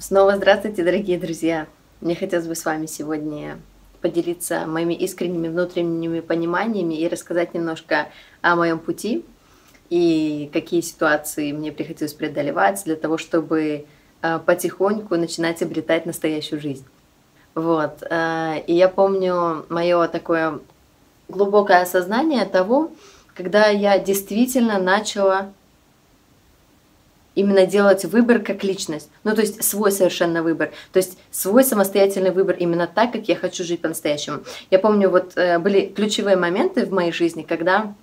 Снова здравствуйте, дорогие друзья! Мне хотелось бы с вами сегодня поделиться моими искренними внутренними пониманиями и рассказать немножко о моем пути и какие ситуации мне приходилось преодолевать для того, чтобы э, потихоньку начинать обретать настоящую жизнь. Вот. Э, и я помню мое такое глубокое осознание того, когда я действительно начала именно делать выбор как личность. Ну, то есть свой совершенно выбор. То есть свой самостоятельный выбор именно так, как я хочу жить по-настоящему. Я помню, вот э, были ключевые моменты в моей жизни, когда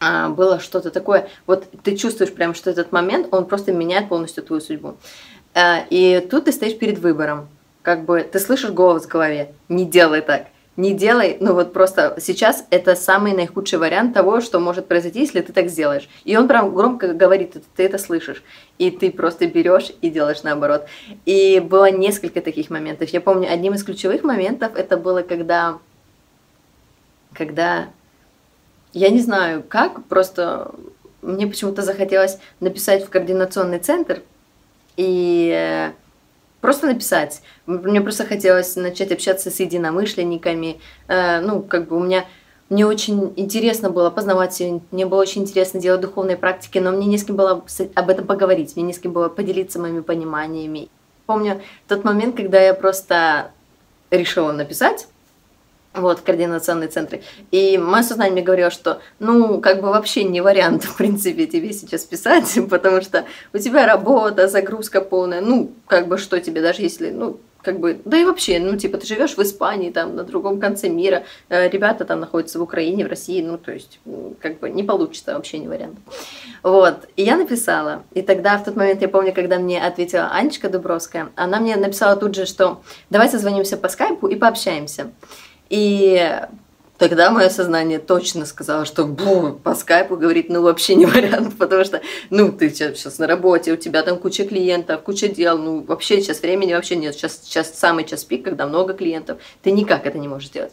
а, было что-то такое, вот ты чувствуешь прям, что этот момент, он просто меняет полностью твою судьбу. А, и тут ты стоишь перед выбором. Как бы ты слышишь голос в голове, не делай так не делай, ну вот просто сейчас это самый наихудший вариант того, что может произойти, если ты так сделаешь. И он прям громко говорит, ты это слышишь, и ты просто берешь и делаешь наоборот. И было несколько таких моментов. Я помню, одним из ключевых моментов это было, когда, когда, я не знаю как, просто мне почему-то захотелось написать в координационный центр, и просто написать. Мне просто хотелось начать общаться с единомышленниками. Э, ну, как бы у меня мне очень интересно было познавать, мне было очень интересно делать духовные практики, но мне не с кем было об этом поговорить, мне не с кем было поделиться моими пониманиями. Помню тот момент, когда я просто решила написать, вот, координационные центры. И мое сознание мне говорило, что, ну, как бы вообще не вариант, в принципе, тебе сейчас писать, потому что у тебя работа, загрузка полная, ну, как бы что тебе, даже если, ну, как бы, да и вообще, ну, типа, ты живешь в Испании, там, на другом конце мира, э, ребята там находятся в Украине, в России, ну, то есть, как бы, не получится, вообще не вариант. Вот, и я написала, и тогда, в тот момент, я помню, когда мне ответила Анечка Дубровская, она мне написала тут же, что давай созвонимся по скайпу и пообщаемся. И тогда мое сознание точно сказало, что бу, по скайпу говорит, ну вообще не вариант, потому что, ну, ты сейчас на работе, у тебя там куча клиентов, куча дел, ну, вообще сейчас времени вообще нет, сейчас, сейчас самый час пик, когда много клиентов, ты никак это не можешь сделать.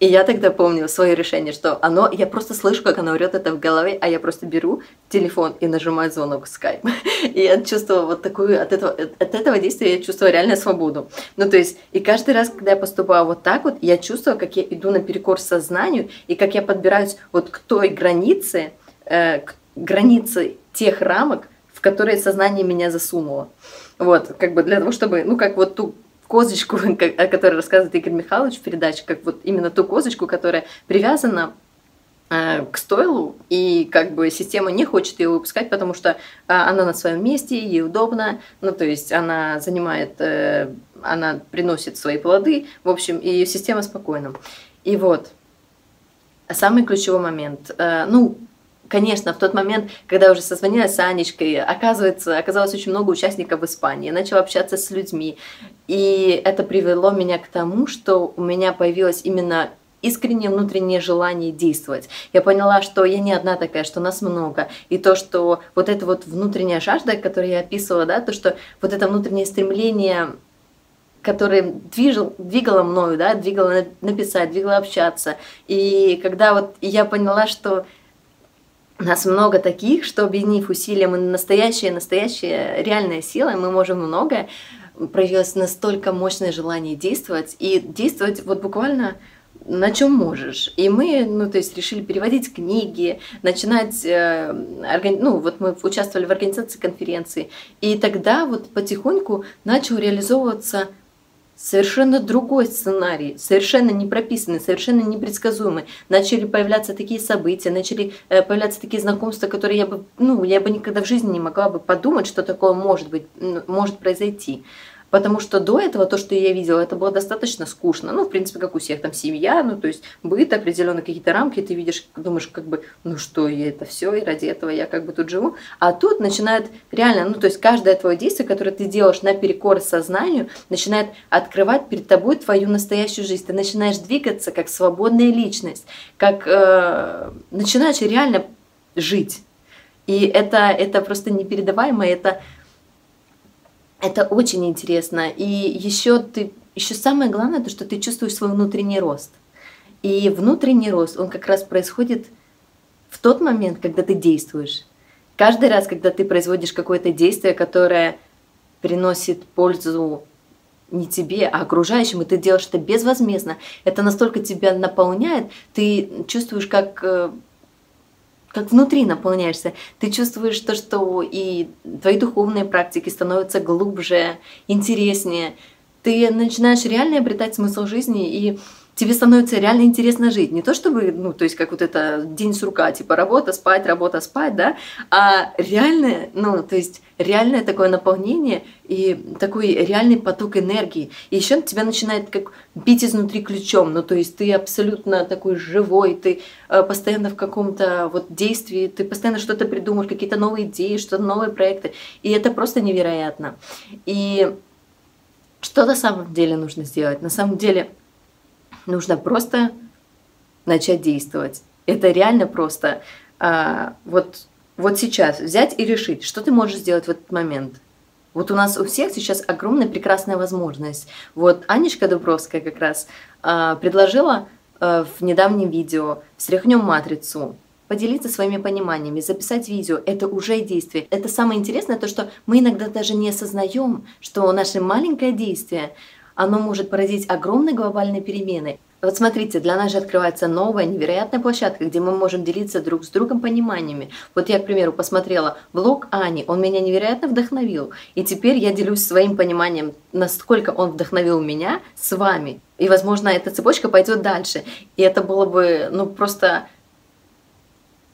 И я тогда помню свое решение, что оно, я просто слышу, как оно орет это в голове, а я просто беру телефон и нажимаю звонок в скайп. И я чувствовала вот такую, от этого, от этого действия я чувствовала реальную свободу. Ну, то есть, и каждый раз, когда я поступала вот так вот, я чувствовала, как я иду наперекор сознанию, и как я подбираюсь вот к той границе, э, к границе тех рамок, в которые сознание меня засунуло. Вот, как бы для того, чтобы, ну, как вот ту козочку, о которой рассказывает Игорь Михайлович в передаче, как вот именно ту козочку, которая привязана э, к стойлу, и как бы система не хочет ее выпускать, потому что э, она на своем месте, ей удобно, ну то есть она занимает, э, она приносит свои плоды, в общем, и ее система спокойна. И вот, самый ключевой момент, ну, конечно, в тот момент, когда уже созвонилась с Анечкой, оказывается, оказалось очень много участников в Испании. Я начала общаться с людьми. И это привело меня к тому, что у меня появилось именно искреннее внутреннее желание действовать. Я поняла, что я не одна такая, что нас много. И то, что вот эта вот внутренняя жажда, которую я описывала, да, то, что вот это внутреннее стремление которое движил, двигало мною, да, двигало написать, двигало общаться. И когда вот я поняла, что нас много таких, что объединив усилия, мы настоящая, настоящая реальная сила, мы можем многое. Проявилось настолько мощное желание действовать, и действовать вот буквально на чем можешь. И мы, ну, то есть, решили переводить книги, начинать, э, органи... ну, вот мы участвовали в организации конференции, и тогда вот потихоньку начал реализовываться совершенно другой сценарий, совершенно не прописанный, совершенно непредсказуемый. Начали появляться такие события, начали э, появляться такие знакомства, которые я бы, ну, я бы никогда в жизни не могла бы подумать, что такое может быть, может произойти. Потому что до этого то, что я видела, это было достаточно скучно. Ну, в принципе, как у всех там семья, ну, то есть быт, определенные какие-то рамки, ты видишь, думаешь, как бы, ну что, и это все, и ради этого я как бы тут живу. А тут начинает реально, ну, то есть каждое твое действие, которое ты делаешь наперекор сознанию, начинает открывать перед тобой твою настоящую жизнь. Ты начинаешь двигаться как свободная личность, как э, начинаешь реально жить. И это, это просто непередаваемо, это это очень интересно. И еще ты, еще самое главное, то, что ты чувствуешь свой внутренний рост. И внутренний рост, он как раз происходит в тот момент, когда ты действуешь. Каждый раз, когда ты производишь какое-то действие, которое приносит пользу не тебе, а окружающим, и ты делаешь это безвозмездно. Это настолько тебя наполняет, ты чувствуешь, как э, как внутри наполняешься. Ты чувствуешь то, что и твои духовные практики становятся глубже, интереснее. Ты начинаешь реально обретать смысл жизни и тебе становится реально интересно жить. Не то чтобы, ну, то есть как вот это день сурка, типа работа, спать, работа, спать, да, а реальное, ну, то есть реальное такое наполнение и такой реальный поток энергии. И еще тебя начинает как бить изнутри ключом, ну, то есть ты абсолютно такой живой, ты э, постоянно в каком-то вот действии, ты постоянно что-то придумаешь, какие-то новые идеи, что-то новые проекты. И это просто невероятно. И что на самом деле нужно сделать? На самом деле Нужно просто начать действовать. Это реально просто. А, вот, вот сейчас взять и решить, что ты можешь сделать в этот момент. Вот у нас у всех сейчас огромная прекрасная возможность. Вот Анечка Дубровская как раз а, предложила а, в недавнем видео «Встряхнем матрицу», поделиться своими пониманиями, записать видео, это уже действие. Это самое интересное, то, что мы иногда даже не осознаем, что наше маленькое действие, оно может породить огромные глобальные перемены. Вот смотрите, для нас же открывается новая, невероятная площадка, где мы можем делиться друг с другом пониманиями. Вот я, к примеру, посмотрела влог Ани, он меня невероятно вдохновил. И теперь я делюсь своим пониманием, насколько он вдохновил меня с вами. И, возможно, эта цепочка пойдет дальше. И это было бы, ну, просто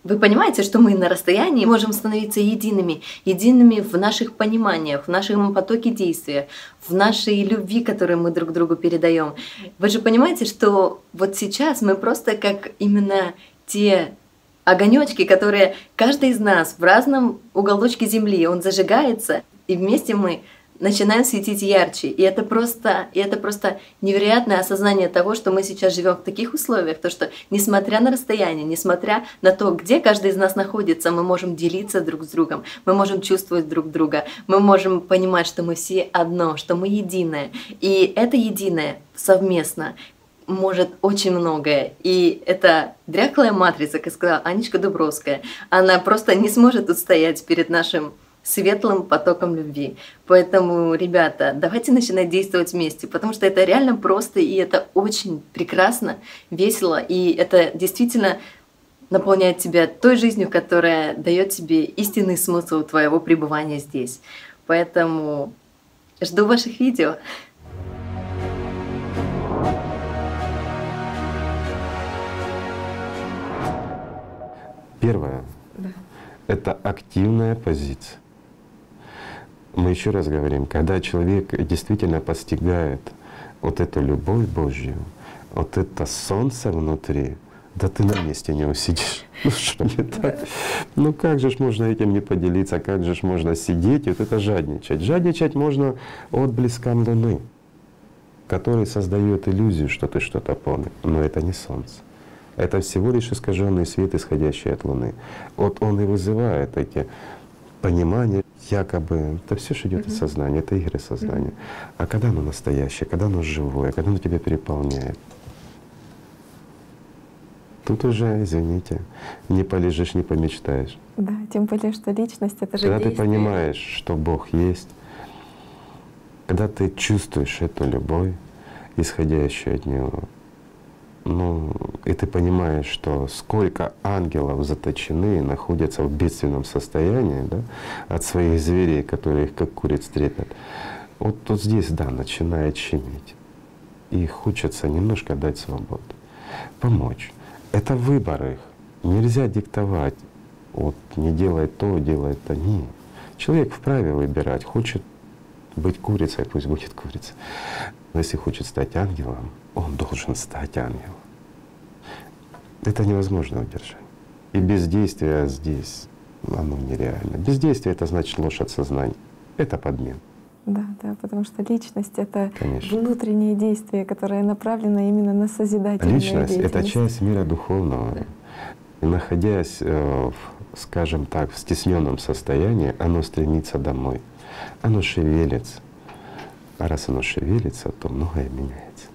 вы понимаете, что мы на расстоянии можем становиться едиными, едиными в наших пониманиях, в нашем потоке действия, в нашей любви, которую мы друг другу передаем. Вы же понимаете, что вот сейчас мы просто как именно те огонечки, которые каждый из нас в разном уголочке Земли, он зажигается, и вместе мы начинаем светить ярче. И это просто, и это просто невероятное осознание того, что мы сейчас живем в таких условиях, то что несмотря на расстояние, несмотря на то, где каждый из нас находится, мы можем делиться друг с другом, мы можем чувствовать друг друга, мы можем понимать, что мы все одно, что мы единое. И это единое совместно может очень многое. И эта дряхлая матрица, как сказала Анечка Дубровская, она просто не сможет устоять перед нашим светлым потоком любви. Поэтому, ребята, давайте начинать действовать вместе, потому что это реально просто, и это очень прекрасно, весело, и это действительно наполняет тебя той жизнью, которая дает тебе истинный смысл твоего пребывания здесь. Поэтому жду ваших видео. Первое да. – это активная позиция мы еще раз говорим, когда человек действительно постигает вот эту любовь Божью, вот это солнце внутри, да ты на месте не усидишь. Ну что не так? Ну как же ж можно этим не поделиться, как же ж можно сидеть и вот это жадничать? Жадничать можно отблеском Луны, который создает иллюзию, что ты что-то понял, но это не Солнце. Это всего лишь искаженный свет, исходящий от Луны. Вот он и вызывает эти понимания, якобы, это все же идет из сознания, это игры сознания. А когда оно настоящее, когда оно живое, когда оно тебя переполняет? Тут уже, извините, не полежишь, не помечтаешь. Да, тем более, что личность это же Когда действие. ты понимаешь, что Бог есть, когда ты чувствуешь эту любовь, исходящую от Него, ну, и ты понимаешь, что сколько ангелов заточены находятся в бедственном состоянии да, от своих зверей, которые их как куриц стрепят. Вот тут здесь, да, начинает щемить. И хочется немножко дать свободу, помочь. Это выбор их. Нельзя диктовать, вот не делай то, делай то. Нет. Человек вправе выбирать. Хочет быть курицей, пусть будет курицей. Но если хочет стать ангелом, он должен стать ангелом. Это невозможно удержать. И бездействие здесь, оно нереально. Бездействие — это значит ложь от сознания. Это подмен. Да, да, потому что личность — это Конечно. внутреннее действие, которое направлено именно на созидательную Личность — это часть мира духовного. Да. И находясь, э, в, скажем так, в стесненном состоянии, оно стремится домой. Оно шевелится. А раз оно шевелится, то многое меняется.